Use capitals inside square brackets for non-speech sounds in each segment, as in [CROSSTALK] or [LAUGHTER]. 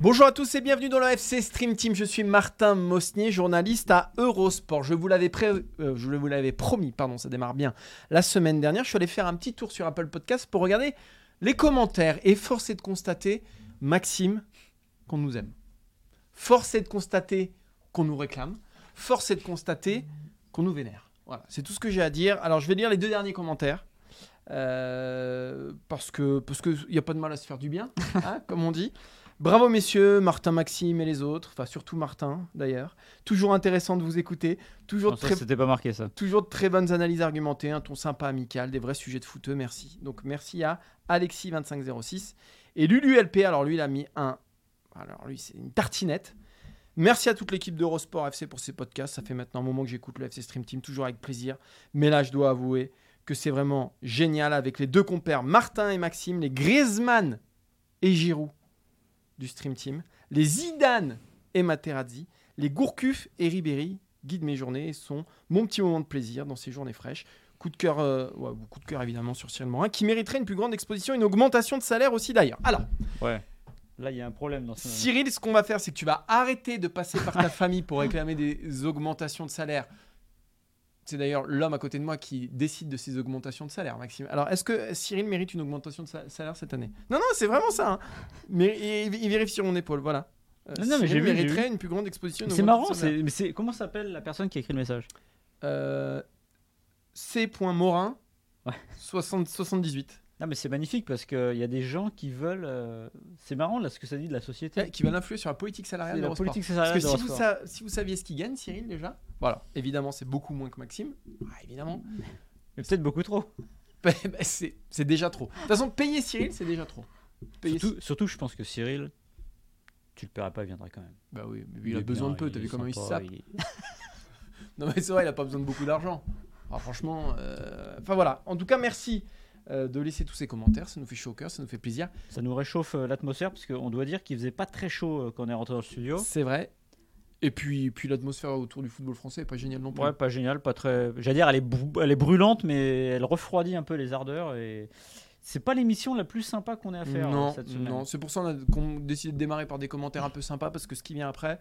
Bonjour à tous et bienvenue dans le FC Stream Team. Je suis Martin Mosnier, journaliste à Eurosport. Je vous l'avais pré- euh, je vous l'avais promis, pardon, ça démarre bien. La semaine dernière, je suis allé faire un petit tour sur Apple Podcast pour regarder les commentaires et force est de constater, Maxime, qu'on nous aime. Force est de constater qu'on nous réclame. Force est de constater qu'on nous vénère. Voilà, c'est tout ce que j'ai à dire. Alors, je vais lire les deux derniers commentaires. Euh, parce que parce que il y a pas de mal à se faire du bien, hein, comme on dit. Bravo messieurs, Martin, Maxime et les autres, enfin surtout Martin d'ailleurs. Toujours intéressant de vous écouter, toujours très, C'était pas marqué ça. toujours de très bonnes analyses argumentées, un ton sympa, amical, des vrais sujets de footeux, merci. Donc merci à Alexis2506 et Lulu LP. Alors lui il a mis un, alors lui c'est une tartinette. Merci à toute l'équipe d'Eurosport FC pour ces podcasts. Ça fait maintenant un moment que j'écoute le FC Stream Team, toujours avec plaisir. Mais là, je dois avouer que c'est vraiment génial avec les deux compères, Martin et Maxime, les Griezmann et Giroud du Stream Team, les Zidane et Materazzi, les Gourcuff et Ribéry guident mes journées et sont mon petit moment de plaisir dans ces journées fraîches. Coup de cœur, euh, ouais, coup de cœur évidemment sur Cyril Morin, qui mériterait une plus grande exposition, une augmentation de salaire aussi d'ailleurs. Alors, Ouais. Là, il y a un problème dans ce. Cyril, ce qu'on va faire, c'est que tu vas arrêter de passer par ta [LAUGHS] famille pour réclamer des augmentations de salaire. C'est d'ailleurs l'homme à côté de moi qui décide de ces augmentations de salaire, Maxime. Alors, est-ce que Cyril mérite une augmentation de sa- salaire cette année? Non, non, c'est vraiment ça. hein. Mais il, il vérifie sur mon épaule, voilà. Euh, Non, non, mais j'ai mériterait une plus grande exposition. C'est marrant, mais c'est comment s'appelle la personne qui a écrit le message? Euh, C.Morin, Ouais. 60 78. Non, mais c'est magnifique parce qu'il y a des gens qui veulent. euh, C'est marrant là ce que ça dit de la société. Eh, Qui va l'influer sur la politique salariale de la politique Parce salariale que de si vous, Eurosport. sa- si vous saviez ce qu'il gagne, Cyril, déjà, voilà, évidemment, c'est beaucoup moins que Maxime. Ah, évidemment. Mais peut-être beaucoup trop. [LAUGHS] Bah, bah, c'est déjà trop. De toute façon, payer Cyril, c'est déjà trop. Payer Surtout, surtout, je pense que Cyril, tu le paieras pas, il viendra quand même. Bah oui, mais il, a besoin bien, de peu. T'as vu comment il se sape il [LAUGHS] [LAUGHS] Non, mais c'est vrai, il a pas besoin de beaucoup d'argent. Alors, franchement, euh, enfin voilà. En tout cas, merci euh, de laisser tous ces commentaires. Ça nous fait chaud au cœur, ça nous fait plaisir. Ça nous réchauffe euh, l'atmosphère parce qu'on doit dire qu'il faisait pas très chaud euh, quand on est rentré dans le studio. C'est vrai. Et puis, puis l'atmosphère autour du football français est pas géniale non plus. Ouais, pas génial, pas très. J'allais dire, elle est, elle est brûlante, mais elle refroidit un peu les ardeurs et c'est pas l'émission la plus sympa qu'on ait à faire non, cette semaine. non, c'est pour ça qu'on a, décidé de démarrer par des commentaires un peu sympas parce que ce qui vient après,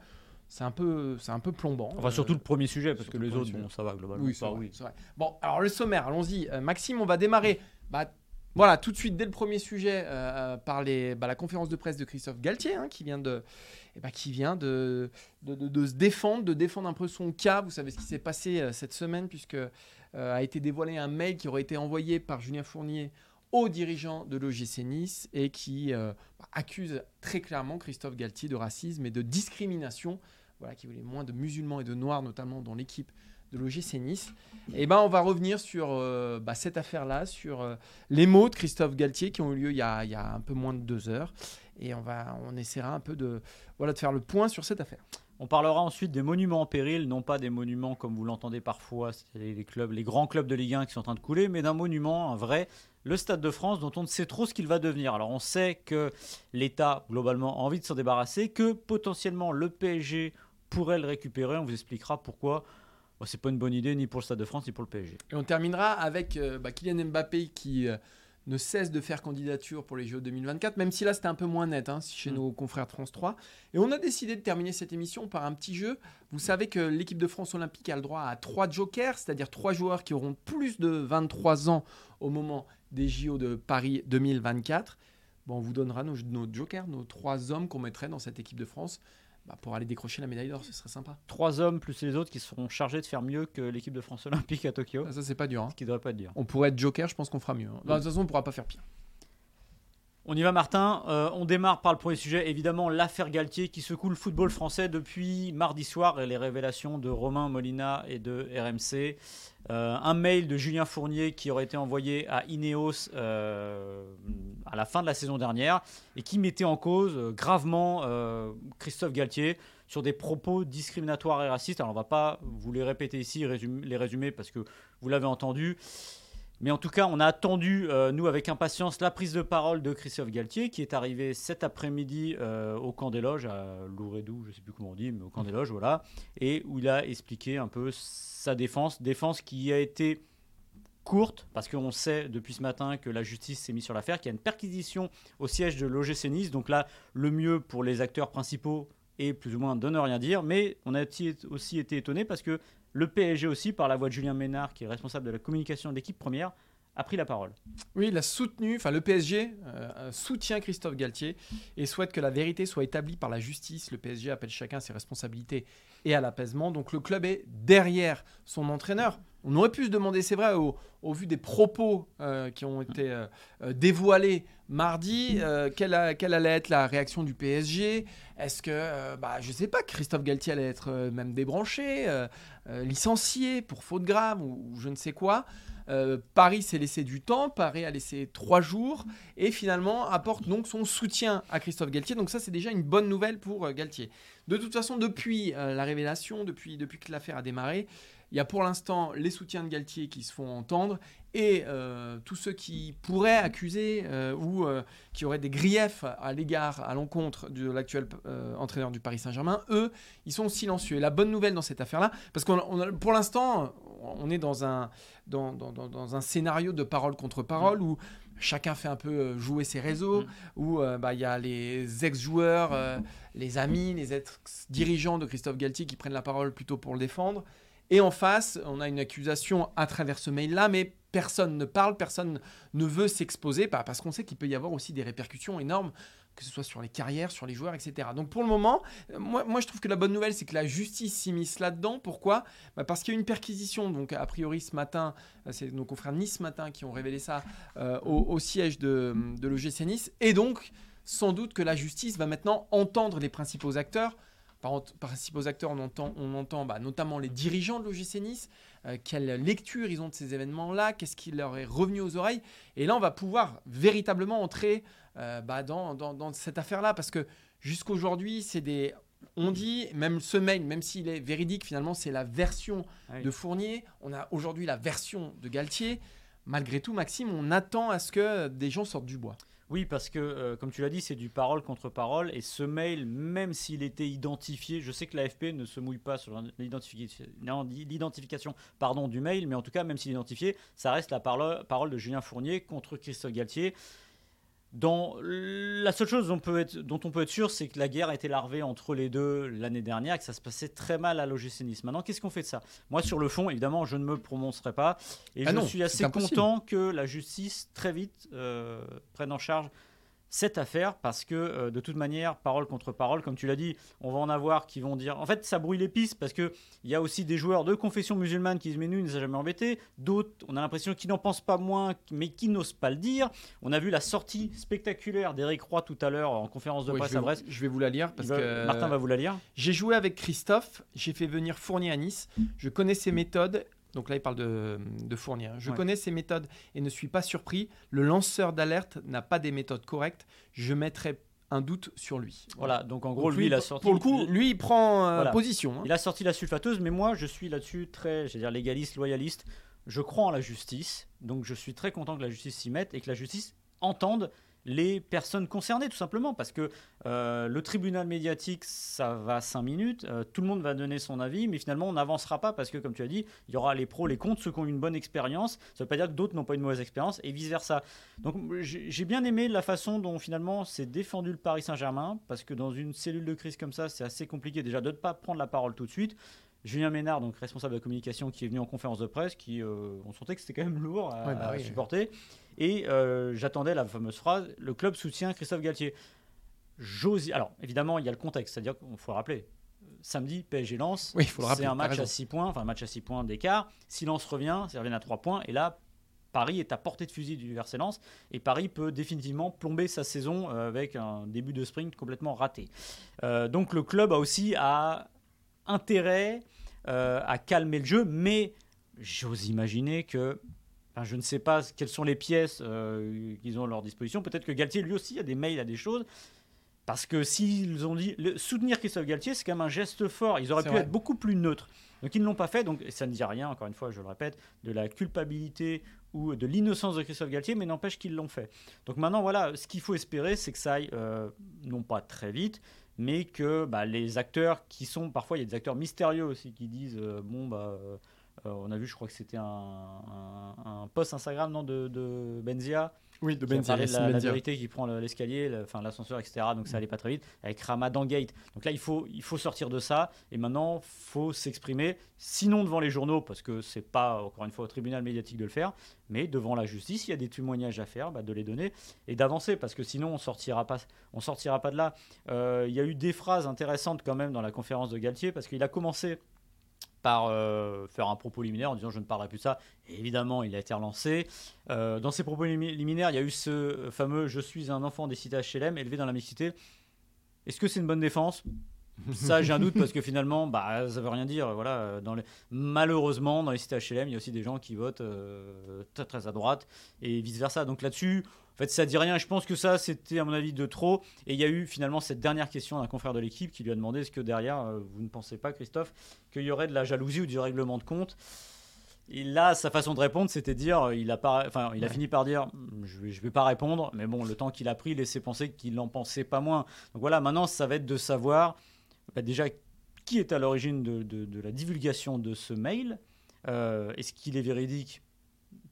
c'est un peu, c'est un peu plombant. Enfin, surtout le premier sujet, parce que les le autres, bon, ça va globalement. Oui, c'est vrai, vrai. Bon, alors le sommaire, allons-y. Euh, Maxime, on va démarrer. Bah, voilà, tout de suite, dès le premier sujet, euh, par les, bah, la conférence de presse de Christophe Galtier, hein, qui vient, de, eh bah, qui vient de, de, se défendre, de défendre un peu son cas. Vous savez ce qui s'est passé euh, cette semaine, puisque euh, a été dévoilé un mail qui aurait été envoyé par Julien Fournier aux dirigeants de l'OGC Nice et qui euh, bah, accuse très clairement Christophe Galtier de racisme et de discrimination. Voilà, qui voulait moins de musulmans et de noirs, notamment dans l'équipe de l'OGC Nice. Et ben, on va revenir sur euh, bah, cette affaire-là, sur euh, les mots de Christophe Galtier qui ont eu lieu il y a, un peu moins de deux heures. Et on, va, on essaiera un peu de, voilà, de faire le point sur cette affaire. On parlera ensuite des monuments en péril, non pas des monuments comme vous l'entendez parfois, les clubs, les grands clubs de Ligue 1 qui sont en train de couler, mais d'un monument, un vrai, le Stade de France, dont on ne sait trop ce qu'il va devenir. Alors on sait que l'État, globalement, a envie de s'en débarrasser, que potentiellement le PSG pourrait le récupérer. On vous expliquera pourquoi. Bon, c'est pas une bonne idée ni pour le Stade de France ni pour le PSG. Et on terminera avec euh, bah, Kylian Mbappé qui euh, ne cesse de faire candidature pour les Jeux 2024, même si là c'était un peu moins net hein, chez Mm. nos confrères de France 3. Et on a décidé de terminer cette émission par un petit jeu. Vous savez que l'équipe de France olympique a le droit à trois jokers, c'est-à-dire trois joueurs qui auront plus de 23 ans au moment des JO de Paris 2024. Bon, on vous donnera nos, nos jokers, nos trois hommes qu'on mettrait dans cette équipe de France bah, pour aller décrocher la médaille d'or, ce serait sympa. Trois hommes plus les autres qui seront chargés de faire mieux que l'équipe de France Olympique à Tokyo. Ah, ça, c'est pas dur. hein. Ce qui devrait pas être dur. On pourrait être joker, je pense qu'on fera mieux. hein. De toute façon, on pourra pas faire pire. On y va Martin, Euh, on démarre par le premier sujet, évidemment l'affaire Galtier qui secoue le football français depuis mardi soir et les révélations de Romain Molina et de RMC. Euh, un mail de Julien Fournier qui aurait été envoyé à Ineos euh, à la fin de la saison dernière et qui mettait en cause gravement Christophe Galtier sur des propos discriminatoires et racistes. Alors on va pas vous les répéter ici, les résumer parce que vous l'avez entendu. Mais en tout cas, on a attendu, euh, nous, avec impatience, la prise de parole de Christophe Galtier, qui est arrivé cet après-midi euh, au camp des loges, à Louredou, je ne sais plus comment on dit, mais au camp des loges, voilà, et où il a expliqué un peu sa défense, défense qui a été courte, parce qu'on sait depuis ce matin que la justice s'est mise sur l'affaire, qu'il y a une perquisition au siège de l'OGC Nice, donc là, le mieux pour les acteurs principaux est plus ou moins de ne rien dire, mais on a aussi été étonné parce que le PSG aussi, par la voix de Julien Ménard, qui est responsable de la communication de l'équipe première, a pris la parole. Oui, il a soutenu, enfin le PSG euh, soutient Christophe Galtier et souhaite que la vérité soit établie par la justice. Le PSG appelle chacun ses responsabilités et à l'apaisement. Donc le club est derrière son entraîneur. On aurait pu se demander, c'est vrai, au, vu des propos euh, qui ont été euh, euh, dévoilés mardi, quelle, allait être la réaction du PSG Est-ce que, bah, je sais pas, Christophe Galtier allait être même débranché, licencié pour faute grave ou, je ne sais quoi Paris s'est laissé du temps, Paris a laissé trois jours et finalement apporte donc son soutien à Christophe Galtier. Donc ça c'est déjà une bonne nouvelle pour Galtier. De toute façon, depuis la révélation, depuis que l'affaire a démarré, il y a pour l'instant les soutiens de Galtier qui se font entendre et euh, tous ceux qui pourraient accuser euh, ou euh, qui auraient des griefs à l'égard, à l'encontre de l'actuel entraîneur du Paris Saint-Germain, eux, ils sont silencieux. Et la bonne nouvelle dans cette affaire-là, parce qu'on pour l'instant, on est dans un, dans, dans- dans- un scénario de parole contre parole où chacun fait un peu jouer ses réseaux, Mm. où bah, il y a les ex-joueurs, les amis, les ex-dirigeants de Christophe Galtier qui prennent la parole plutôt pour le défendre. Et en face, on a une accusation à travers ce mail-là, mais personne ne parle, personne ne veut s'exposer, parce qu'on sait qu'il peut y avoir aussi des répercussions énormes, que ce soit sur les carrières, sur les joueurs, etc. Donc pour le moment, moi, je trouve que la bonne nouvelle, c'est que la justice s'immisce là-dedans. Pourquoi? Bah, Parce qu'il y a une perquisition, donc a priori ce matin, c'est nos confrères Nice ce matin qui ont révélé ça euh, au, au siège de, de l'OGC Nice, et donc sans doute que la justice va maintenant entendre les principaux acteurs. Par ent- principaux acteurs, on entend, on entend bah, notamment les dirigeants de l'OGC Nice, euh, quelle lecture ils ont de ces événements-là, qu'est-ce qui leur est revenu aux oreilles? Et là, on va pouvoir véritablement entrer euh, bah, dans, dans- dans cette affaire-là, parce que jusqu'aujourd'hui, c'est des... On dit, même ce mail, même s'il est véridique, finalement, c'est la version Oui. de Fournier. On a aujourd'hui la version de Galtier. Malgré tout, Maxime, on attend à ce que des gens sortent du bois. Oui, parce que, euh, comme tu l'as dit, c'est du parole contre parole. Et ce mail, même s'il était identifié, je sais que l'AFP ne se mouille pas sur l'identification pardon, du mail, mais en tout cas, même s'il est identifié, ça reste la parole de Julien Fournier contre Christophe Galtier. Dans la seule chose dont, on peut être, dont on peut être sûr, c'est que la guerre a été larvée entre les deux l'année dernière et que ça se passait très mal à l'OGC Nice. Maintenant, qu'est-ce qu'on fait de ça? Moi, sur le fond, évidemment, je ne me prononcerai pas. Et Ah je non, suis assez content que la justice, très vite, euh, prenne en charge cette affaire parce que euh, de toute manière, parole contre parole, comme tu l'as dit, on va en avoir qui vont dire. En fait, ça brouille les pistes parce que il y a aussi des joueurs de confession musulmane qui disent mais nous, il ne nous a jamais embêté. D'autres, on a l'impression qu'ils n'en pensent pas moins, mais qui n'osent pas le dire. On a vu la sortie spectaculaire d'Éric Roy tout à l'heure en conférence de presse je, vais, à Brest. je vais vous la lire parce va- que Martin va vous la lire. j'ai joué avec Christophe, j'ai fait venir Fournier à Nice, je connais ses méthodes. Donc là, il parle de, de Fournier. Je Ouais. connais ses méthodes et ne suis pas surpris. Le lanceur d'alerte n'a pas des méthodes correctes. Je mettrai un doute sur lui. Voilà, donc en Donc gros, lui, il a sorti. Pour le coup, lui, il prend euh, Voilà. position. hein. Il a sorti la sulfateuse, mais moi, je suis là-dessus très, je vais dire, légaliste, loyaliste. Je crois en la justice, donc je suis très content que la justice s'y mette et que la justice entende les personnes concernées, tout simplement, parce que euh, le tribunal médiatique, ça va 5 minutes, euh, tout le monde va donner son avis, mais finalement, on n'avancera pas, parce que, comme tu as dit, il y aura les pros, les contre, ceux qui ont une bonne expérience, ça ne veut pas dire que d'autres n'ont pas une mauvaise expérience, et vice-versa. Donc, j'ai bien aimé la façon dont, finalement, s'est défendu le Paris Saint-Germain, parce que dans une cellule de crise comme ça, c'est assez compliqué déjà de ne pas prendre la parole tout de suite. Julien Ménard, donc responsable de la communication, qui est venu en conférence de presse, qui, euh, on sentait que c'était quand même lourd à, Ouais, bah à oui. supporter. Et euh, j'attendais la fameuse phrase le club soutient Christophe Galtier. j'ose. Alors, évidemment, il y a le contexte, c'est-à-dire qu'il faut le rappeler. Samedi, PSG lance. Oui, il faut le rappeler. C'est un match à 6 points, enfin un match à 6 points d'écart. Si Lens revient, ça revient à 3 points. Et là, Paris est à portée de fusil du RC Lens. Et Paris peut définitivement plomber sa saison euh, avec un début de sprint complètement raté. Euh, donc le club a aussi a intérêt euh, à calmer le jeu, mais j'ose imaginer que. je ne sais pas quelles sont les pièces euh, qu'ils ont à leur disposition. Peut-être que Galtier, lui aussi, a des mails, a des choses. Parce que s'ils ont dit. le- soutenir Christophe Galtier, c'est quand même un geste fort. Ils auraient pu vrai. être beaucoup plus neutres. Donc ils ne l'ont pas fait. Donc ça ne dit rien, encore une fois, je le répète, de la culpabilité ou de l'innocence de Christophe Galtier, mais n'empêche qu'ils l'ont fait. Donc maintenant, voilà, ce qu'il faut espérer, c'est que ça aille, euh, non pas très vite, mais que bah, les acteurs qui sont. Parfois, il y a des acteurs mystérieux aussi qui disent euh, bon, bah. euh, on a vu, je crois que c'était un, post Instagram non, de Benzia Oui, de Benzia, de la, la vérité qui prend le- l'escalier, le- enfin l'ascenseur, etc. Donc ça allait pas très vite. Avec Ramadan Gate. Donc là, il faut, il faut sortir de ça. Et maintenant, faut s'exprimer. Sinon devant les journaux, parce que c'est pas encore une fois au tribunal médiatique de le faire, mais devant la justice, il y a des témoignages à faire, bah, de les donner et d'avancer, parce que sinon on sortira pas, on sortira pas de là. Euh, il y a eu des phrases intéressantes quand même dans la conférence de Galtier, parce qu'il a commencé par euh, faire un propos liminaire en disant je ne parlerai plus de ça. Évidemment, il a été relancé. Euh, dans ses propos limi- liminaires, il y a eu ce fameux Je suis un enfant des cités HLM, élevé dans la mixité. Est-ce que c'est une bonne défense? Ça, j'ai un doute parce que finalement, bah, ça veut rien dire. Voilà. Malheureusement, dans les cités HLM, il y a aussi des gens qui votent euh, très très à droite et vice versa. Donc là-dessus, fait, ça dit rien. Je pense que ça, c'était à mon avis de trop. Et il y a eu finalement cette dernière question d'un confrère de l'équipe qui lui a demandé est-ce que derrière, euh, vous ne pensez pas, Christophe, qu'il y aurait de la jalousie ou du règlement de compte? Et là, sa façon de répondre, c'était dire, il a, pas, enfin, il a Ouais. fini par dire, je vais, je vais pas répondre, mais bon, le temps qu'il a pris laissait penser qu'il n'en pensait pas moins. Donc voilà, maintenant, ça va être de savoir bah, déjà qui est à l'origine de, de- de la divulgation de ce mail. Euh, Est-ce qu'il est véridique?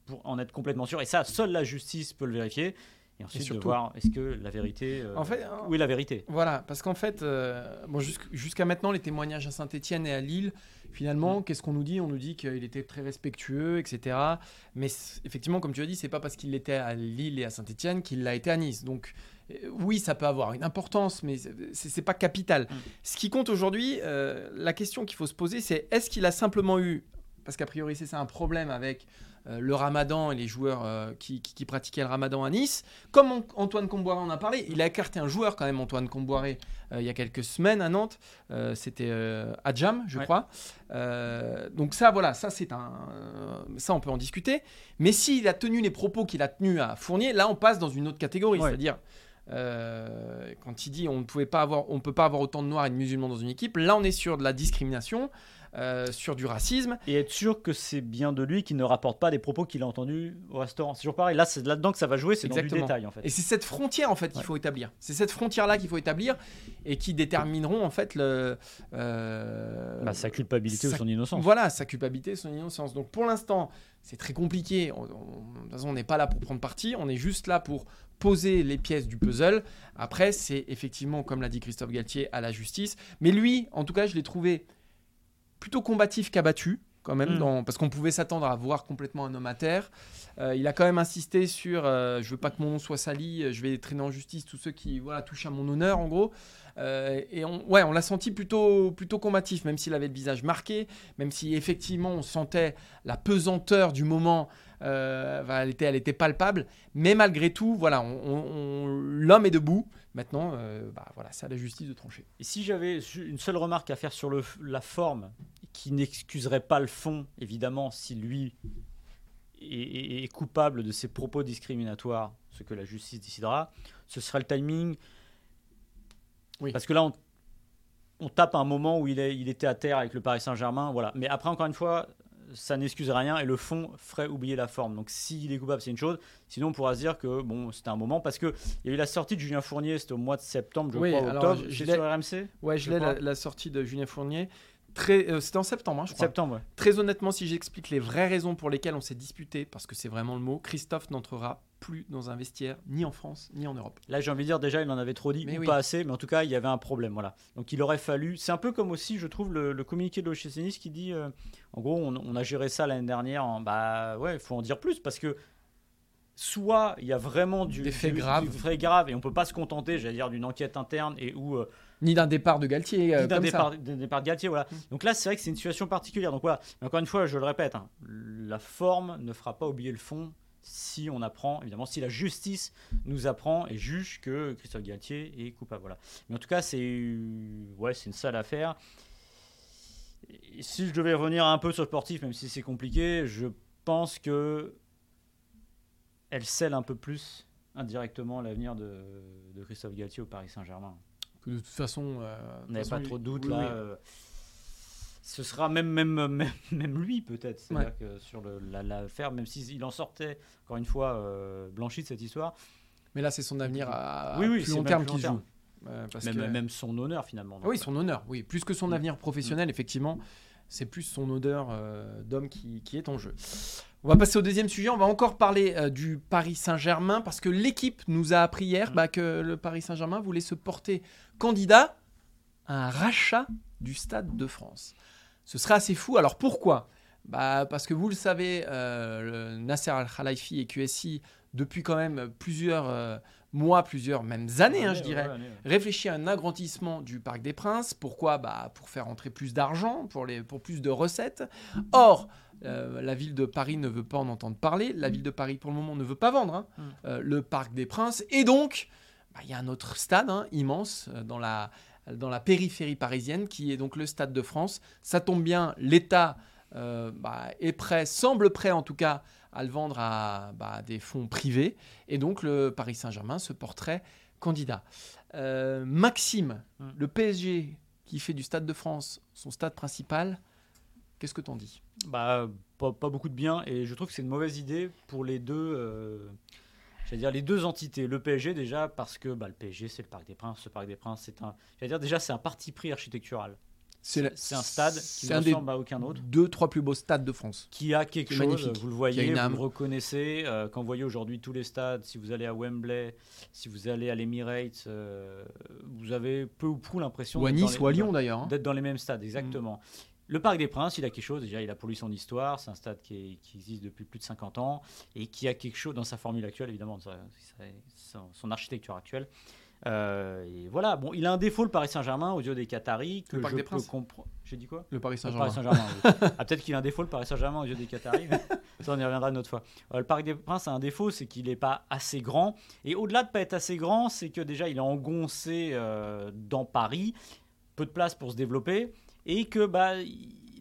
Pour en être complètement sûr Et ça, seule la justice peut le vérifier. Et ensuite, de surtout- voir est-ce que la vérité. euh, En fait, où est la vérité? Voilà, parce qu'en fait, euh, bon, jusqu'à maintenant, les témoignages à Saint-Etienne et à Lille, finalement, qu'est-ce qu'on nous dit? On nous dit qu'il était très respectueux, etc. Mais effectivement, comme tu as dit, c'est pas parce qu'il l'était à Lille et à Saint-Etienne qu'il l'a été à Nice. Donc, euh, oui, ça peut avoir une importance, mais c'est pas capital. Mm. Ce qui compte aujourd'hui, euh, la question qu'il faut se poser, c'est est-ce qu'il a simplement eu, parce qu'a priori, c'est ça un problème avec euh, le ramadan et les joueurs euh, qui, qui- qui pratiquaient le ramadan à Nice. Comme An- Antoine Comboiré en a parlé, il a écarté un joueur quand même, Antoine Comboiré, euh, il y a quelques semaines à Nantes. Euh, C'était euh, Adjam, je Ouais. crois. Euh, donc ça, voilà, ça c'est un, euh, ça on peut en discuter. Mais s'il a tenu les propos qu'il a tenus à Fournier, là on passe dans une autre catégorie, Ouais. c'est-à-dire euh, quand il dit on ne pouvait pas avoir, on peut pas avoir autant de noirs et de musulmans dans une équipe. Là on est sur de la discrimination, euh, sur du racisme. et être sûr que c'est bien de lui qui ne rapporte pas des propos qu'il a entendus au restaurant. C'est toujours pareil. Là, c'est là-dedans que ça va jouer, c'est dans du détail en fait. Et c'est cette frontière en fait qu'il Ouais. faut établir. C'est cette frontière là qu'il faut établir et qui détermineront en fait le euh, Bah, sa culpabilité ou son innocence. Voilà, sa culpabilité, son innocence. Donc pour l'instant, c'est très compliqué. On- on- de toute façon, on n'est pas là pour prendre parti. On est juste là pour poser les pièces du puzzle. Après, c'est effectivement, comme l'a dit Christophe Galtier, à la justice. Mais lui, en tout cas, je l'ai trouvé plutôt combatif qu'abattu. Quand même, Mm. dans- parce qu'on pouvait s'attendre à voir complètement un homme à terre. Euh, il a quand même insisté sur euh, je veux pas que mon nom soit sali, euh, je vais traîner en justice tous ceux qui voilà, touchent à mon honneur, en gros. Euh, et on, ouais, on l'a senti plutôt, plutôt combatif, même s'il avait le visage marqué, même si effectivement on sentait la pesanteur du moment, elle, était, elle était palpable. Mais malgré tout, voilà, l'homme est debout. Maintenant, euh, bah, voilà, c'est à la justice de trancher. Et si j'avais une seule remarque à faire sur le, la forme, qui n'excuserait pas le fond, évidemment, si lui est, coupable de ses propos discriminatoires, ce que la justice décidera, ce serait le timing. Oui. Parce que là, on, on tape un moment où il, est, il était à terre avec le Paris Saint-Germain. Voilà. Mais après, encore une fois, ça n'excuse rien et le fond ferait oublier la forme. Donc s'il est coupable, c'est une chose. Sinon, on pourra se dire que bon, c'était un moment parce que il y a eu la sortie de Julien Fournier, c'était au mois de septembre, je Oui, crois, alors, octobre. je- sur RMC Ouais, je l'ai, la, la sortie de Julien Fournier. Très, euh, c'était en septembre, hein, je crois. Septembre, ouais. Très honnêtement, si j'explique les vraies raisons pour lesquelles on s'est disputé, parce que c'est vraiment le mot, Christophe n'entrera plus dans un vestiaire, ni en France, ni en Europe. Là, j'ai envie de dire, déjà, il en avait trop dit, Mais ou oui. pas assez, mais en tout cas, il y avait un problème. Voilà. Donc, il aurait fallu. C'est un peu comme aussi, je trouve, le, le communiqué de l'OGC Nice qui dit euh, en gros, on, on a géré ça l'année dernière, en- bah ouais, il faut en dire plus, parce que soit il y a vraiment du, Des faits du- graves. du fait grave et on peut pas se contenter, j'allais dire, d'une enquête interne et où euh, Ni d'un départ de Galtier. euh, ni d'un départ, départ de Galtier, voilà. Donc là, c'est vrai que c'est une situation particulière. Donc voilà, Mais encore une fois, je le répète, hein, la forme ne fera pas oublier le fond si on apprend, évidemment, si la justice nous apprend et juge que Christophe Galtier est coupable. Voilà. Mais en tout cas, c'est ouais, une sale affaire. Et si je devais revenir un peu sur le sportif, même si c'est compliqué, je pense que elle scelle un peu plus indirectement l'avenir de, de Christophe Galtier au Paris Saint-Germain. De toute façon. euh, On n'avait pas trop de doute oui, là. oui. euh, ce sera même, même, même, [LAUGHS] même lui peut-être. C'est-à-dire que sur le- la- l'affaire, même s'il en sortait, encore une fois, euh, blanchi de cette histoire, Mais là, c'est son avenir à, à Oui, oui, plus long terme qui joue. Euh, parce même, que- même son honneur finalement. Ah oui, son honneur, oui. Plus que son Mm. avenir professionnel, effectivement, c'est plus son odeur euh, d'homme qui, qui est en jeu. On va passer au deuxième sujet. On va encore parler euh, du Paris Saint-Germain parce que l'équipe nous a appris hier Mm. bah, que le Paris Saint-Germain voulait se porter candidat à un rachat du Stade de France. Ce serait assez fou. Alors pourquoi? Bah, Parce que vous le savez, euh, le Nasser Al-Khelaifi et QSI, depuis quand même plusieurs euh, mois, plusieurs même années, hein, je dirais, réfléchit à un agrandissement du Parc des Princes. Pourquoi? Bah, Pour faire entrer plus d'argent, pour, les, pour plus de recettes. Or, euh, la ville de Paris ne veut pas en entendre parler. La ville de Paris, pour le moment, ne veut pas vendre hein, Mm. euh, le Parc des Princes. Et donc, bah, il y a un autre stade hein, immense dans la, dans la périphérie parisienne, qui est donc le Stade de France. Ça tombe bien, l'État euh, bah, est prêt, semble prêt en tout cas, à le vendre à bah, des fonds privés. Et donc, le Paris Saint-Germain se porterait candidat. Euh, Maxime, Mm. le PSG qui fait du Stade de France son stade principal, qu'est-ce que t'en dis? Bah, pas, pas beaucoup de bien et je trouve que c'est une mauvaise idée pour les deux. euh, J'allais dire les deux entités. Le PSG déjà parce que bah, le PSG c'est le Parc des Princes. Ce Parc des Princes c'est un. Dire déjà c'est un parti pris architectural. C'est un stade qui ne ressemble à aucun autre. deux, trois plus beaux stades de France. qui a quelque chose, magnifique, vous le voyez, vous le reconnaissez. euh, quand vous voyez aujourd'hui tous les stades, si vous allez à Wembley, si vous allez à l'Emirates, euh, vous avez peu ou prou l'impression Ou à Nice les- ou à Lyon d'ailleurs. hein. d'être dans les mêmes stades, exactement. Le Parc des Princes, il a quelque chose, déjà il a pour lui son histoire, c'est un stade qui, est- qui existe depuis plus de 50 ans et qui a quelque chose dans sa formule actuelle, évidemment, sa- sa- son, architecture actuelle. Euh, et voilà, bon, il a un défaut le Paris Saint-Germain aux yeux des Qataris que Le Parc je des peux Princes comprendre. J'ai dit quoi? Le Paris le Saint-Germain. Paris Saint-Germain. oui. ah, peut-être qu'il a un défaut, le Paris Saint-Germain, aux yeux des Qataris. mais [LAUGHS] ça, on y reviendra une autre fois. Euh, le Parc des Princes a un défaut, c'est qu'il n'est pas assez grand. Et au-delà de pas être assez grand, c'est que déjà, il est engoncé euh, dans Paris, peu de place pour se développer, et que bah,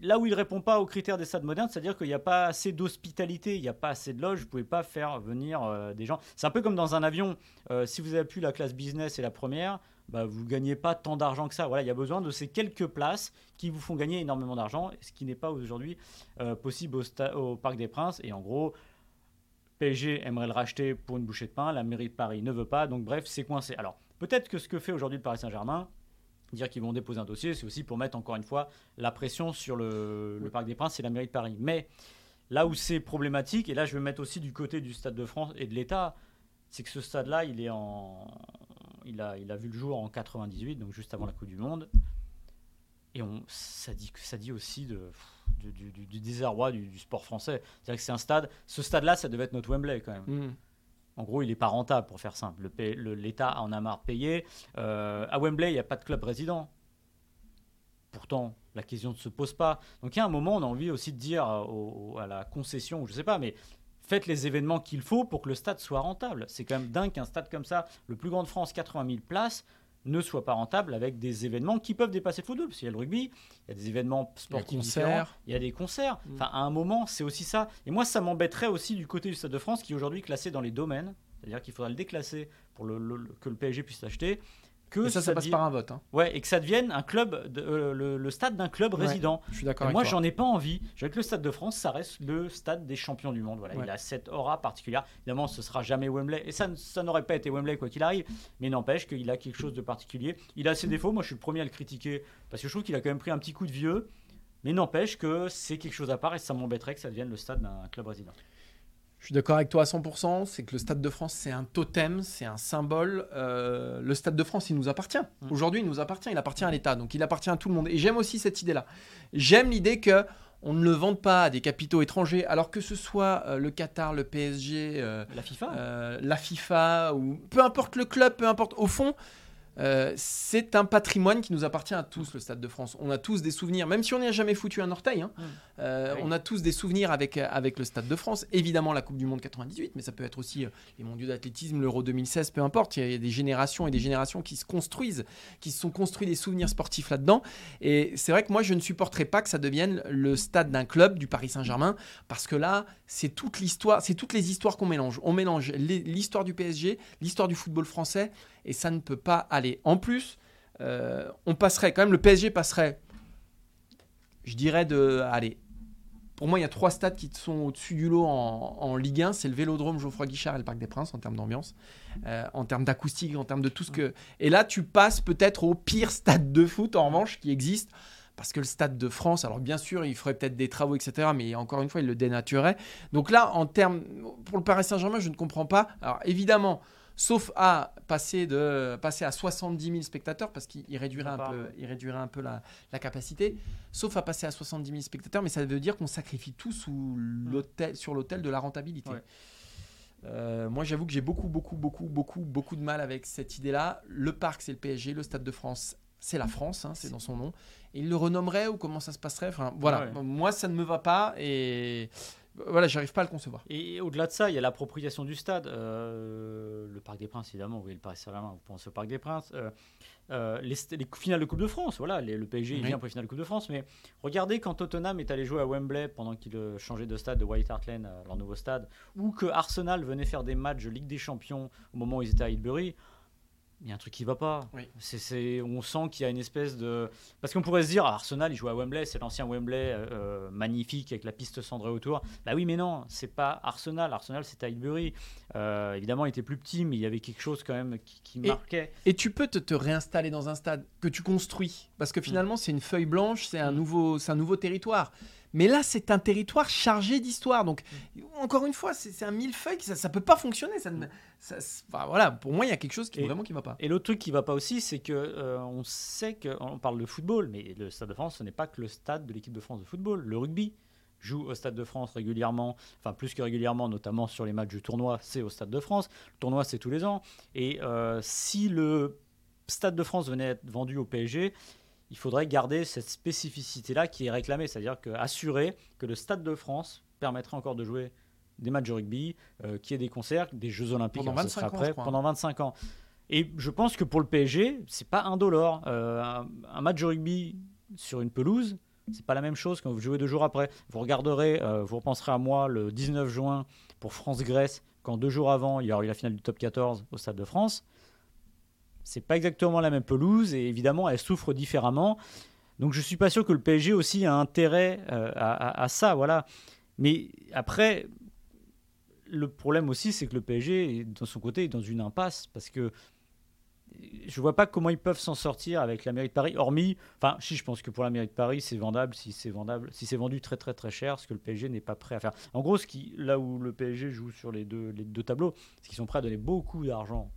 là où il répond pas aux critères des stades modernes, c'est-à-dire qu'il n'y a pas assez d'hospitalité, il n'y a pas assez de loges, vous pouvez pas faire venir euh, des gens. C'est un peu comme dans un avion. Euh, si vous avez plus la classe business et la première, bah, vous gagnez pas tant d'argent que ça. Voilà, il y a besoin de ces quelques places qui vous font gagner énormément d'argent, ce qui n'est pas aujourd'hui euh, possible au, au Parc des Princes. Et en gros, PSG aimerait le racheter pour une bouchée de pain, la mairie de Paris ne veut pas, donc bref, c'est coincé. Alors, peut-être que ce que fait aujourd'hui le Paris Saint-Germain, dire qu'ils vont déposer un dossier, c'est aussi pour mettre encore une fois la pression sur le, Parc des Princes et la mairie de Paris. Mais là où c'est problématique, et là je vais mettre aussi du côté du Stade de France et de l'État, c'est que ce stade-là, il en, il a, il a vu le jour en 98, donc juste avant la Coupe du Monde. Et on, ça dit, ça dit aussi de, du, désarroi du, sport français. C'est-à-dire que c'est un stade, ce stade-là, ça devait être notre Wembley quand même. Mm. En gros, il n'est pas rentable pour faire simple. L'État en a marre de payer. Euh, à Wembley, il n'y a pas de club résident. Pourtant, la question ne se pose pas. Donc il y a un moment, on a envie aussi de dire euh, à la concession, je sais pas, mais faites les événements qu'il faut pour que le stade soit rentable. C'est quand même dingue qu'un stade comme ça, le plus grand de France, 80 000 places, ne soit pas rentable avec des événements qui peuvent dépasser le football. Parce qu'il y a le rugby, il y a des événements sportifs concerts. il y a des concerts. Mm. Enfin, à un moment, c'est aussi ça. Et moi, ça m'embêterait aussi du côté du Stade de France, qui est aujourd'hui classé dans les domaines. C'est-à-dire qu'il faudra le déclasser pour le- le- le- que le PSG puisse l'acheter. Que Et ça, ça passe par un vote. hein. Ouais, et que ça devienne un club, de- euh, le, le stade d'un club Ouais, résident. Je suis d'accord moi, j'en ai pas envie. Je veux que le Stade de France, ça reste le stade des champions du monde. Voilà, Ouais. il a cette aura particulière. Évidemment, ce sera jamais Wembley, et ça, ça n'aurait pas été Wembley quoi qu'il arrive. Mais n'empêche qu'il a quelque chose de particulier. Il a ses défauts. Moi, je suis le premier à le critiquer parce que je trouve qu'il a quand même pris un petit coup de vieux. Mais n'empêche que c'est quelque chose à part et ça m'embêterait que ça devienne le stade d'un club résident. Je suis d'accord avec toi à 100%. C'est que le Stade de France, c'est un totem, c'est un symbole. Euh, le Stade de France, il nous appartient. Mm. Aujourd'hui, il nous appartient. Il appartient à l'État. Donc, il appartient à tout le monde. Et j'aime aussi cette idée-là. J'aime l'idée que on ne le vende pas à des capitaux étrangers, alors que ce soit euh, le Qatar, le PSG, euh, La FIFA la FIFA, ou peu importe le club, peu importe, au fond, euh, c'est un patrimoine qui nous appartient à tous, le Stade de France. On a tous des souvenirs, même si on n'y a jamais foutu un orteil, hein, Mm. euh, Oui. on a tous des souvenirs avec, avec le Stade de France. Évidemment, la Coupe du Monde 98, mais ça peut être aussi euh, les mondiaux d'athlétisme, l'Euro 2016, peu importe. Il y a des générations et des générations qui se construisent, qui se sont construits des souvenirs sportifs là-dedans. Et c'est vrai que moi, je ne supporterais pas que ça devienne le stade d'un club, du Paris Saint-Germain, parce que là, c'est toute l'histoire, c'est toutes les histoires qu'on mélange. On mélange l'histoire du PSG, l'histoire du football français, et ça ne peut pas aller. En plus, euh, on passerait quand même, le PSG passerait, je dirais de, allez, pour moi, il y a trois stades qui sont au-dessus du lot en, Ligue 1. C'est le Vélodrome Geoffroy Guichard et le Parc des Princes en termes d'ambiance, euh, en termes d'acoustique, en termes de tout ce que. Et là, tu passes peut-être au pire stade de foot en revanche qui existe. Parce que le Stade de France, alors bien sûr, il ferait peut-être des travaux, etc. Mais encore une fois, il le dénaturerait. Donc là, en termes. Pour le Paris Saint-Germain, je ne comprends pas. Alors évidemment, sauf à passer, de, passer à 70 000 spectateurs, parce qu'il il réduirait, un peu, il réduirait un peu la, la capacité, sauf à passer à 70 000 spectateurs, mais ça veut dire qu'on sacrifie tout sous l'autel, sur l'autel de la rentabilité. Ouais. Euh, moi, j'avoue que j'ai beaucoup, beaucoup, beaucoup, beaucoup, beaucoup de mal avec cette idée-là. Le parc, c'est le PSG, le Stade de France, c'est la France, hein, c'est dans son nom. Et il le renommerait ou comment ça se passerait? Enfin, voilà. Ouais. Moi, ça ne me va pas et voilà, j'arrive pas à le concevoir. Et au-delà de ça, il y a l'appropriation du stade. Euh, le Parc des Princes, évidemment, vous voyez le Paris Saint-Germain, vous pensez au Parc des Princes. Euh, euh, les, finales de Coupe de France, voilà, les- le PSG il vient pour les finales de Coupe de France. Mais regardez quand Tottenham est allé jouer à Wembley pendant qu'il changeait de stade de White Hart Lane à leur nouveau stade, ou que Arsenal venait faire des matchs de Ligue des Champions au moment où ils étaient à Highbury. Il y a un truc qui va pas. Oui. C'est, c'est- on sent qu'il y a une espèce de. Parce qu'on pourrait se dire, Arsenal, il joue à Wembley, c'est l'ancien Wembley euh, euh, magnifique avec la piste cendrée autour. Bah oui, mais non, c'est pas Arsenal. Arsenal, à Highbury. Euh, évidemment, il était plus petit, mais il y avait quelque chose quand même qui, qui Et- marquait. Et tu peux te, te réinstaller dans un stade que tu construis. Parce que finalement, c'est une feuille blanche, c'est un, Mm. nouveau, c'est un nouveau territoire. Mais là, c'est un territoire chargé d'histoire. Donc, encore une fois, c'est un millefeuille, ça ne peut pas fonctionner. Ça ne- ça- enfin, voilà, pour moi, il y a quelque chose qui Et- vraiment qui va pas. Et l'autre truc qui va pas aussi, c'est que euh, on sait qu'on parle de football, mais le Stade de France, ce n'est pas que le stade de l'équipe de France de football. Le rugby joue au Stade de France régulièrement, enfin plus que régulièrement, notamment sur les matchs du tournoi, c'est au Stade de France. Le tournoi, c'est tous les ans. Et euh, si le Stade de France venait être vendu au PSG, il faudrait garder cette spécificité-là qui est réclamée, c'est-à-dire que, assurer que le Stade de France permettrait encore de jouer des matchs de rugby, euh, qu'il y ait des concerts, des Jeux Olympiques, Pendant alors ce 25 sera ans, après, pendant 25 ans. Et je pense que pour le PSG, c'est pas indolore. Euh, un, un match de rugby sur une pelouse, c'est pas la même chose quand vous jouez deux jours après. Vous regarderez, euh, vous repenserez à moi le 19 juin pour France-Grèce, quand deux jours avant, il y aura eu la finale du top 14 au Stade de France. C'est pas exactement la même pelouse et évidemment, elle souffre différemment. Donc je suis pas sûr que le PSG aussi a intérêt euh, à, ça, voilà. Mais après, le problème aussi, c'est que le PSG, de son côté, est dans une impasse parce que je vois pas comment ils peuvent s'en sortir avec la mairie de Paris, hormis, enfin, si je pense que pour la mairie de Paris, c'est vendable si c'est vendable, si c'est vendu très très très cher, ce que le PSG n'est pas prêt à faire. En gros, là où le PSG joue sur les deux, les deux tableaux, c'est qu'ils sont prêts à donner beaucoup d'argent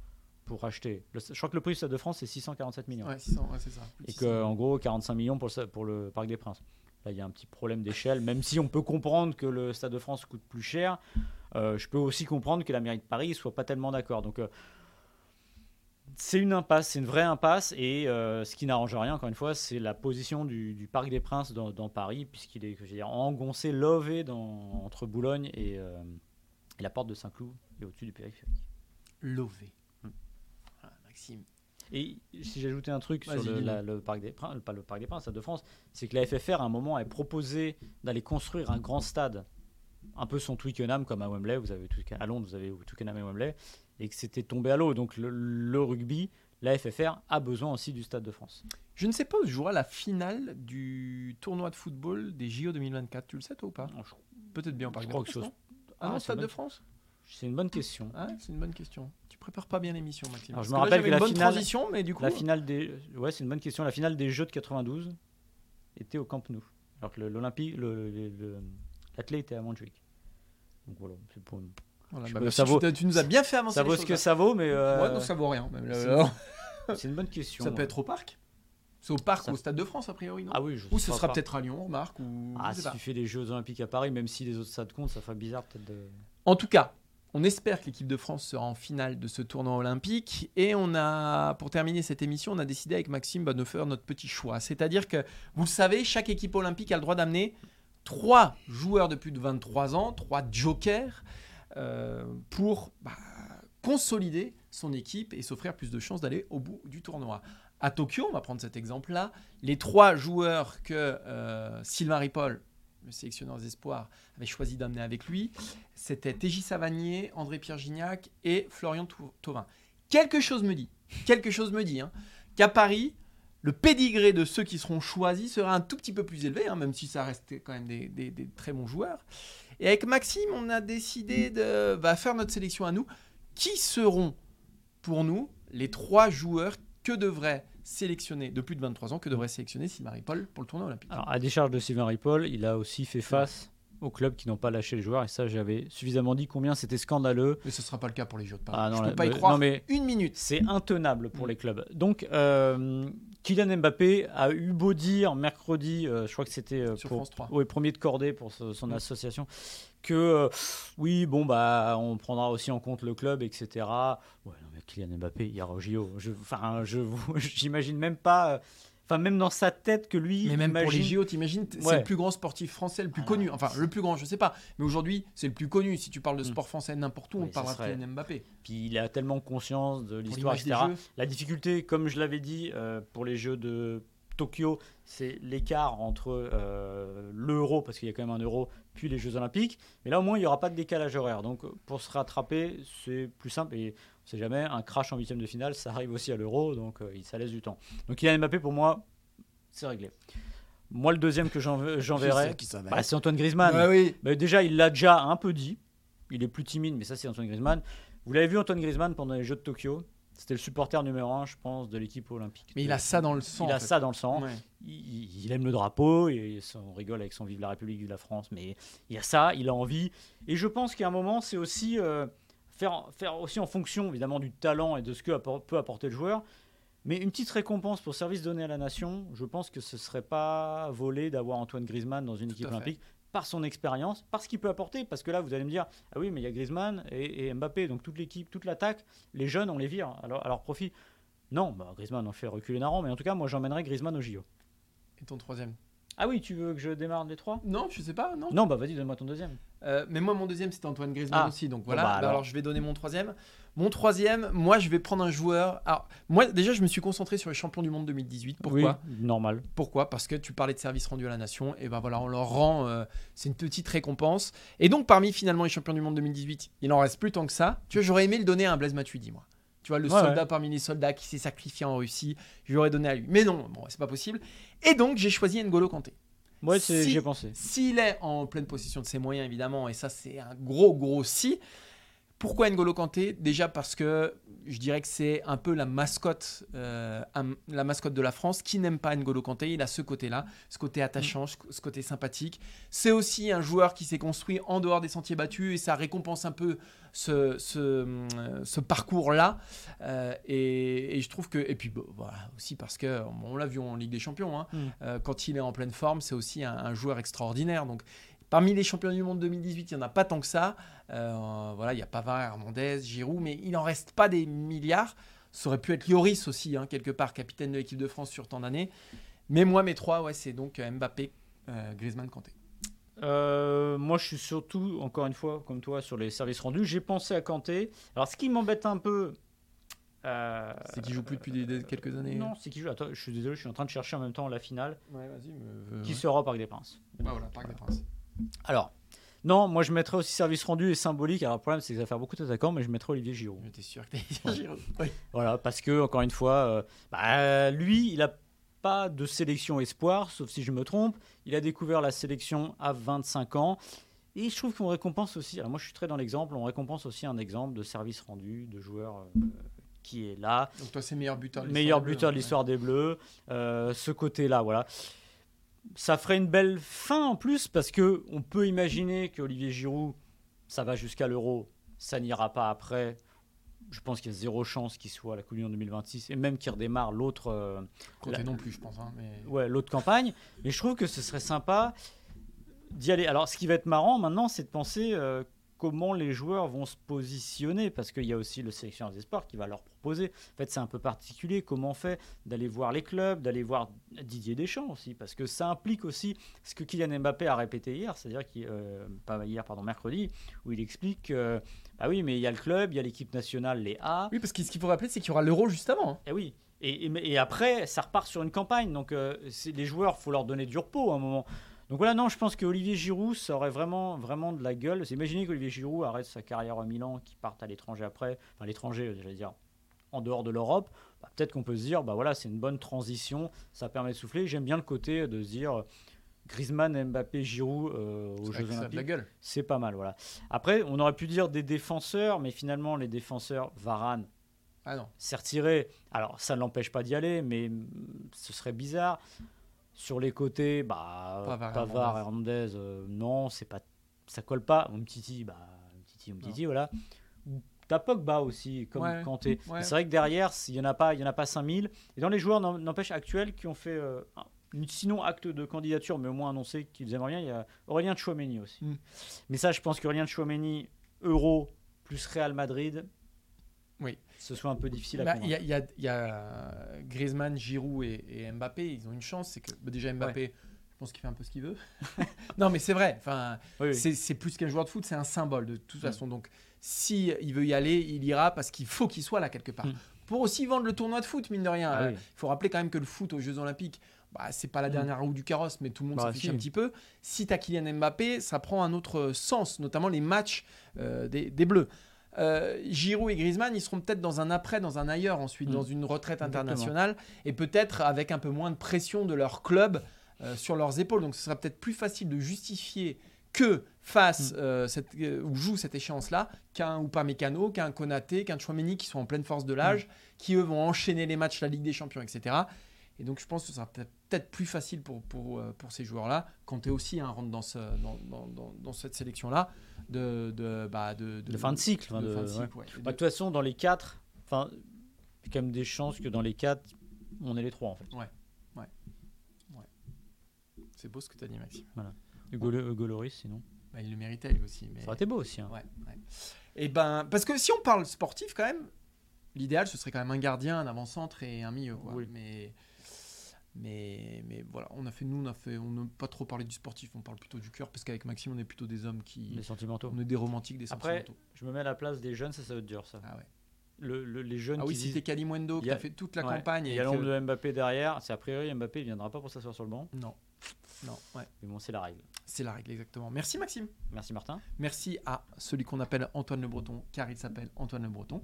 pour acheter. Le- je crois que le prix du Stade de France c'est 647 millions Ouais, 600, ouais, c'est ça. et que en gros 45 millions pour le, pour le Parc des Princes. Là, il y a un petit problème d'échelle, même si on peut comprendre que le Stade de France coûte plus cher, euh, je peux aussi comprendre que la mairie de Paris ne soit pas tellement d'accord. Donc, euh, c'est une impasse, c'est une vraie impasse, et euh, ce qui n'arrange rien, encore une fois, c'est la position du, du Parc des Princes dans, dans Paris, puisqu'il est je veux dire, engoncé, lové dans, entre Boulogne et, euh, et la porte de Saint-Cloud, et au-dessus du périphérique. Lové. Ah, Maxime. Et si j'ajoutais un truc sur le, dis-le. la- le parc des Princes, pas le parc des Princes, Stade de France, c'est que la FFR à un moment a proposé d'aller construire un grand stade, un peu son Twickenham comme à Wembley, vous avez à Londres vous avez Twickenham et Wembley, et que c'était tombé à l'eau. Donc le, le rugby, la FFR a besoin aussi du Stade de France. Je ne sais pas où se jouera la finale du tournoi de football des JO 2024. Tu le sais toi ou pas je- Peut-être bien au Parc Je des crois que non Ah, non, c'est Stade de France C'est une bonne question. Ah, c'est une bonne question. Tu prépares pas bien l'émission, Maxime. Alors, je me que là, rappelle que la bonne finale- transition, mais du coup, La finale des, ouais, c'est une bonne question. La finale des Jeux de 92 était au Camp Nou, alors que l'Olympique, le- le- le- l'athlète était à Montjuic. Donc voilà, c'est pour une- voilà, bah, ça vaut- tu, tu nous as bien fait avancer. ça vaut ce que là. ça vaut, mais euh, Ouais, donc ça vaut rien. c'est- une bonne question. ça peut être au parc. C'est au parc Ça- ou au Stade de France, a priori, non Ah oui, je Ou ce sera peut-être à Lyon, remarque, ou... Ah, si pas. tu fais les Jeux Olympiques à Paris, même si les autres stades comptent, ça ferait bizarre peut-être de. En tout cas, on espère que l'équipe de France sera en finale de ce tournoi olympique. Et on a, pour terminer cette émission, on a décidé avec Maxime faire notre petit choix. C'est-à-dire que, vous le savez, chaque équipe olympique a le droit d'amener trois joueurs de plus de 23 ans, trois jokers, euh, pour bah, consolider son équipe et s'offrir plus de chances d'aller au bout du tournoi. À Tokyo, on va prendre cet exemple-là, les trois joueurs que euh, Sylvain Ripoll, le sélectionneur des espoirs, avait choisi d'amener avec lui, c'était TJ Savanier, André-Pierre Gignac et Florian Thauvin. Quelque chose me dit, quelque chose me dit, hein, qu'à Paris, le pédigré de ceux qui seront choisis sera un tout petit peu plus élevé, hein, même si ça reste quand même des, très bons joueurs. Et avec Maxime, on a décidé de faire notre sélection à nous. Qui seront pour nous les trois joueurs que devrait sélectionner de plus de 23 ans, que devrait sélectionner Sylvain Ripoll pour le tournoi olympique Alors, à décharge de Sylvain Ripoll, il a aussi fait face aux clubs qui n'ont pas lâché les joueurs. Et ça, j'avais suffisamment dit combien c'était scandaleux. Mais ce ne sera pas le cas pour les Jeux de Paris. Ah non, Je ne peux pas y croire non, mais- une minute. C'est intenable pour les clubs. Donc, euh, Kylian Mbappé a eu beau dire mercredi, euh, je crois que c'était euh, pour- France 3. ouais, premier de cordée pour ce- son Mm. association, que euh, oui, bon, bah, on prendra aussi en compte le club, etc. Ouais, non, Kylian Mbappé, il ira au JO. Je- Enfin, je [LAUGHS] j'imagine même pas, euh, enfin, même dans sa tête que lui. Mais même pour les imagine- JO, t'imagines, c'est Ouais. le plus grand sportif français, le plus Ah connu. Enfin, le plus grand, je sais pas. Mais aujourd'hui, c'est le plus connu. Si tu parles de Mm. sport français n'importe où, on Oui, parlera serait- de Kylian Mbappé. Puis il a tellement conscience de l'histoire, etc. La difficulté, comme je l'avais dit euh, pour les Jeux de Tokyo, c'est l'écart entre euh, l'euro, parce qu'il y a quand même un euro, puis les Jeux Olympiques. Mais là, au moins, il n'y aura pas de décalage horaire. Donc, pour se rattraper, c'est plus simple. Et sait jamais, un crash en huitième de finale, ça arrive aussi à l'euro, donc euh, ça laisse du temps. Donc, Kylian Mbappé, pour moi, c'est réglé. Moi, le deuxième que j'en- j'enverrai, bah, c'est Antoine Griezmann. Ouais, oui. Bah, déjà, il l'a déjà un peu dit. Il est plus timide, mais ça, c'est Antoine Griezmann. Vous l'avez vu, Antoine Griezmann, pendant les Jeux de Tokyo? C'était le supporter numéro un, je pense, de l'équipe olympique. Mais il a ça dans le sang. Il a fait. ça dans le sang. Ouais. Il, il aime le drapeau, et on rigole avec son Vive la République, Vive la France, mais il a ça, il a envie. Et je pense qu'à un moment, c'est aussi euh, faire, faire aussi en fonction, évidemment, du talent et de ce que peut apporter le joueur. Mais une petite récompense pour service donné à la nation, je pense que ce serait pas volé d'avoir Antoine Griezmann dans une Tout équipe olympique par son expérience, par ce qu'il peut apporter. Parce que là, vous allez me dire, ah oui, mais il y a Griezmann et, et Mbappé, donc toute l'équipe, toute l'attaque, les jeunes, on les vire à leur, à leur profit. Non, bah, Griezmann, on fait reculer Naran, mais en tout cas, moi, j'emmènerais Griezmann au JO. Et ton troisième? Ah oui, tu veux que je démarre les trois? Non, je sais pas, non. Non, bah vas-y, donne-moi ton deuxième. Euh, mais moi, mon deuxième, c'était Antoine Griezmann Ah. aussi. Donc voilà. bah, Bah, alors... alors. je vais donner mon troisième. Mon troisième, moi, je vais prendre un joueur. Alors, moi, déjà, je me suis concentré sur les champions du monde 2018. Pourquoi Oui, normal. Pourquoi? Parce que tu parlais de service rendu à la nation. Et ben voilà, on leur rend. euh, c'est une petite récompense. Et donc, parmi finalement les champions du monde 2018, il en reste plus tant que ça. Tu vois, j'aurais aimé le donner à un Blaise Matuidi, moi. Tu vois, le Ouais, soldat ouais. parmi les soldats qui s'est sacrifié en Russie, je l'aurais donné à lui. Mais non, bon, c'est pas possible. Et donc, j'ai choisi N'Golo Kanté. Ouais, c'est- Si- j'y ai pensé. S'il est en pleine possession de ses moyens, évidemment, et ça, c'est un gros, gros si. Pourquoi N'Golo Kanté? Déjà parce que je dirais que c'est un peu la mascotte, euh, la mascotte de la France. Qui n'aime pas N'Golo Kanté Il a ce côté-là, ce côté attachant, ce ce côté sympathique. C'est aussi un joueur qui s'est construit en dehors des sentiers battus et ça récompense un peu ce, ce, ce parcours-là. Euh, et, et je trouve que, et puis bon, voilà, aussi parce que on l'a vu en Ligue des Champions, hein, Mm. euh, quand il est en pleine forme, c'est aussi un, un joueur extraordinaire. Donc Parmi les champions du monde 2018, il n'y en a pas tant que ça. Euh, voilà, il y a Pavard, Hernandez, Giroud, mais il n'en reste pas des milliards. Ça aurait pu être Lloris aussi, hein, quelque part, capitaine de l'équipe de France sur tant d'années. Mais moi, mes trois, ouais, c'est donc euh, Mbappé, euh, Griezmann, Kanté. Euh, moi, je suis surtout, encore une fois, comme toi, sur les services rendus. J'ai pensé à Kanté. Alors, ce qui m'embête un peu. euh, C'est qu'il joue plus depuis des- des- quelques années. Non, c'est qui joue. Attends, je suis désolé, je suis en train de chercher en même temps la finale. Ouais, vas-y. mais, Qui sera au Parc des Princes Ouais, voilà, Parc des Princes. Alors, non, moi je mettrais aussi service rendu et symbolique. Alors, le problème, c'est que ça va faire beaucoup d'attaquants, mais je mettrais Olivier Giroud. J'étais sûr que dire Giroud? Ouais. Voilà, parce que, encore une fois, euh, bah, lui, il n'a pas de sélection espoir, sauf si je me trompe. Il a découvert la sélection à 25 ans. Et je trouve qu'on récompense aussi, alors moi je suis très dans l'exemple, on récompense aussi un exemple de service rendu, de joueur euh, qui est là, Donc toi, c'est meilleur buteur de l'histoire meilleur des Bleus, buteur de l'histoire des Bleus, euh, ce côté-là, voilà. Ça ferait une belle fin en plus parce que on peut imaginer que Olivier Giroud, ça va jusqu'à l'Euro, ça n'ira pas après. je pense qu'il y a zéro chance qu'il soit à la Coupe du Monde 2026 et même qu'il redémarre l'autre. euh, Côté La- non plus, je pense. hein, mais... ouais, l'autre campagne. Mais je trouve que ce serait sympa d'y aller. Alors, ce qui va être marrant maintenant, c'est de penser euh, comment les joueurs vont se positionner, parce qu'il y a aussi le sélectionneur des sports qui va leur proposer. En fait, c'est un peu particulier comment on fait d'aller voir les clubs, d'aller voir Didier Deschamps aussi, parce que ça implique aussi ce que Kylian Mbappé a répété hier, c'est-à-dire qu'il, euh, pas hier, pardon, mercredi, où il explique que, bah oui, mais il y a le club, il y a l'équipe nationale, les A. Oui, parce que ce qu'il faut rappeler, c'est qu'il y aura l'euro juste avant. hein. Eh oui. Et, et- et après, ça repart sur une campagne. Donc, euh, les joueurs, faut leur donner du repos à un moment. Donc voilà, non, je pense qu'Olivier Giroud, ça aurait vraiment, vraiment de la gueule. C'est imaginer qu'Olivier Giroud arrête sa carrière à Milan, qu'il parte à l'étranger après, enfin l'étranger, j'allais dire, en dehors de l'Europe. Bah, Peut-être qu'on peut se dire, bah voilà, c'est une bonne transition, ça permet de souffler. J'aime bien le côté de se dire Griezmann, Mbappé, Giroud euh, aux Jeux que ça a de la Olympiques. gueule. C'est pas mal, voilà. Après, on aurait pu dire des défenseurs, mais finalement, les défenseurs, Varane, Ah non. s'est retiré. Alors, ça ne l'empêche pas d'y aller, mais mm, ce serait bizarre. Sur les côtés, bah, Pavard Pavard, Hernandez, euh, non, c'est pas, ça colle pas. Umtiti, bah, Umtiti, Umtiti, voilà. T'as Pogba aussi, comme Ouais, Kanté. ouais. C'est vrai que derrière, il n'y en a pas, il y en a pas 5000. Et dans les joueurs, n'empêche, actuels, qui ont fait, euh, sinon acte de candidature, mais au moins annoncé qu'ils aimeraient bien, il y a Aurélien Chouameni aussi. Mm. Mais ça, je pense qu'Aurélien Chouameni, Euro plus Real Madrid. Ce soit un peu difficile à Bah, convaincre. Il y, a, y y Griezmann, Giroud et, et Mbappé. Ils ont une chance. C'est que bah, déjà Mbappé, je pense qu'il fait un peu ce qu'il veut. [LAUGHS] non, mais c'est vrai. Enfin, Oui, oui. c'est plus qu'un joueur de foot, c'est un symbole de toute Mm. façon. Donc, si il veut y aller, il ira parce qu'il faut qu'il soit là quelque part. Mm. Pour aussi vendre le tournoi de foot, mine de rien. Ah Euh, oui. Il faut rappeler quand même que le foot aux Jeux Olympiques, bah, c'est pas la Mm. dernière roue du carrosse, mais tout le monde Bah, s'en fiche si. un petit peu. Si tu as Kylian Mbappé, ça prend un autre sens, notamment les matchs euh, des, des Bleus. Euh, Giroud et Griezmann, ils seront peut-être dans un après, dans un ailleurs ensuite, Mm. dans une retraite Exactement. internationale, et peut-être avec un peu moins de pression de leur club euh, sur leurs épaules. Donc ce sera peut-être plus facile de justifier que face Mm. euh, cette, ou joue cette échéance-là qu'un ou pas Mécano, qu'un Konaté, qu'un Chouameni qui sont en pleine force de l'âge, Mm. qui eux vont enchaîner les matchs, la Ligue des Champions, etc. Et donc je pense que ce sera peut-être peut-être plus facile pour, pour, euh, pour ces joueurs-là, quand tu es aussi un rentre dans, ce, dans, dans, dans, cette sélection-là, de, de, bah, de, de fin de cycle. enfin, de de- fin de ouais. cycle, ouais. Et Bah, de- toute façon, dans les quatre, enfin, il y a quand même des chances que dans les quatre, on ait les trois en fait. C'est beau ce que tu as dit, Maxime. Hugo, Hugo Lloris, sinon. Bah, il le méritait lui aussi. Mais... Ça aurait été beau aussi. hein. Ouais, ouais. Et ben, parce que si on parle sportif, quand même, l'idéal ce serait quand même un gardien, un avant-centre et un milieu. Quoi. Oui. Mais, mais, mais voilà, on a fait, nous, on a fait, on n'a pas trop parlé du sportif, on parle plutôt du cœur, parce qu'avec Maxime, on est plutôt des hommes qui, Les sentimentaux. on est des romantiques, des Après, sentimentaux. je me mets à la place des jeunes, ça, ça va être dur ça. Ah ouais. Le- le- les jeunes Ah oui, qui si disent- t'es qui a- fait toute la Ouais. campagne. Il et y a l'ombre que- de Mbappé derrière. C'est a priori Mbappé, il viendra pas pour s'asseoir sur le banc. Non, non, ouais, Mais bon, c'est la règle. c'est la règle exactement. Merci Maxime. Merci Martin. Merci à celui qu'on appelle Antoine Le Breton, car il s'appelle Antoine Le Breton,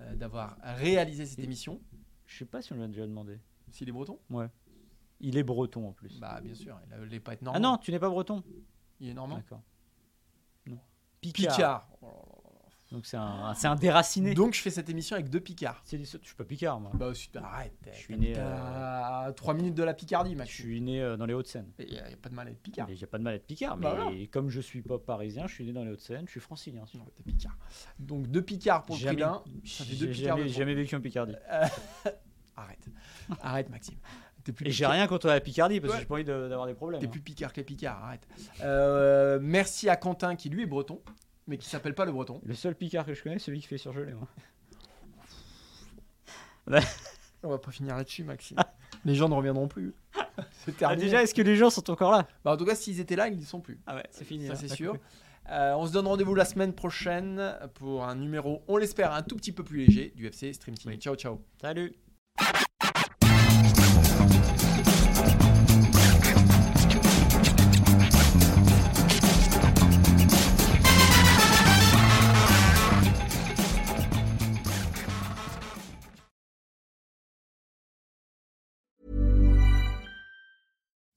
euh, d'avoir réalisé cette Et- émission. Je sais pas si on lui a déjà demandé. S'il est breton? Il est breton en plus. Bah bien sûr, il allait pas être normand. ah non, tu n'es pas breton? il est normand? D'accord. Non. Picard. Picard. Oh là là. Donc c'est un, c'est un déraciné. Donc je fais cette émission avec deux Picards. C'est des- Je suis pas Picard moi. Bah aussi, arrête. Je suis né, à 3 minutes de la Picardie, Je Max. suis né euh, dans les Hauts-de-Seine. Il n'y a, pas de mal à être Picard. Et J'ai pas de mal à être Picard, mais Bah comme je suis pas parisien, je suis né dans les Hauts-de-Seine, je suis francilien. Non, t'es Picard. Donc deux Picards pour le prix Jamais- d'un. J'ai jamais, jamais vécu en Picardie. [LAUGHS] Arrête. Arrête, Maxime. T'es plus Et j'ai rien contre la Picardie parce Ouais. que j'ai pas envie de- d'avoir des problèmes. T'es hein. plus Picard que les Picards, arrête. Euh, merci à Quentin qui lui est breton, mais qui s'appelle pas le breton. Le seul Picard que je connais, c'est celui qui fait surgeler. moi. [LAUGHS] On va pas finir là-dessus, Maxime. les gens ne reviendront plus. [LAUGHS] C'est Ah, terminé. déjà, est-ce que les gens sont encore là? Bah, en tout cas, s'ils étaient là, ils n'y sont plus. Ah ouais, c'est fini. Ça, hein. c'est sûr. Euh, on se donne rendez-vous la semaine prochaine pour un numéro, on l'espère, un tout petit peu plus léger du FC Stream Team. Oui. Ciao, ciao. Salut.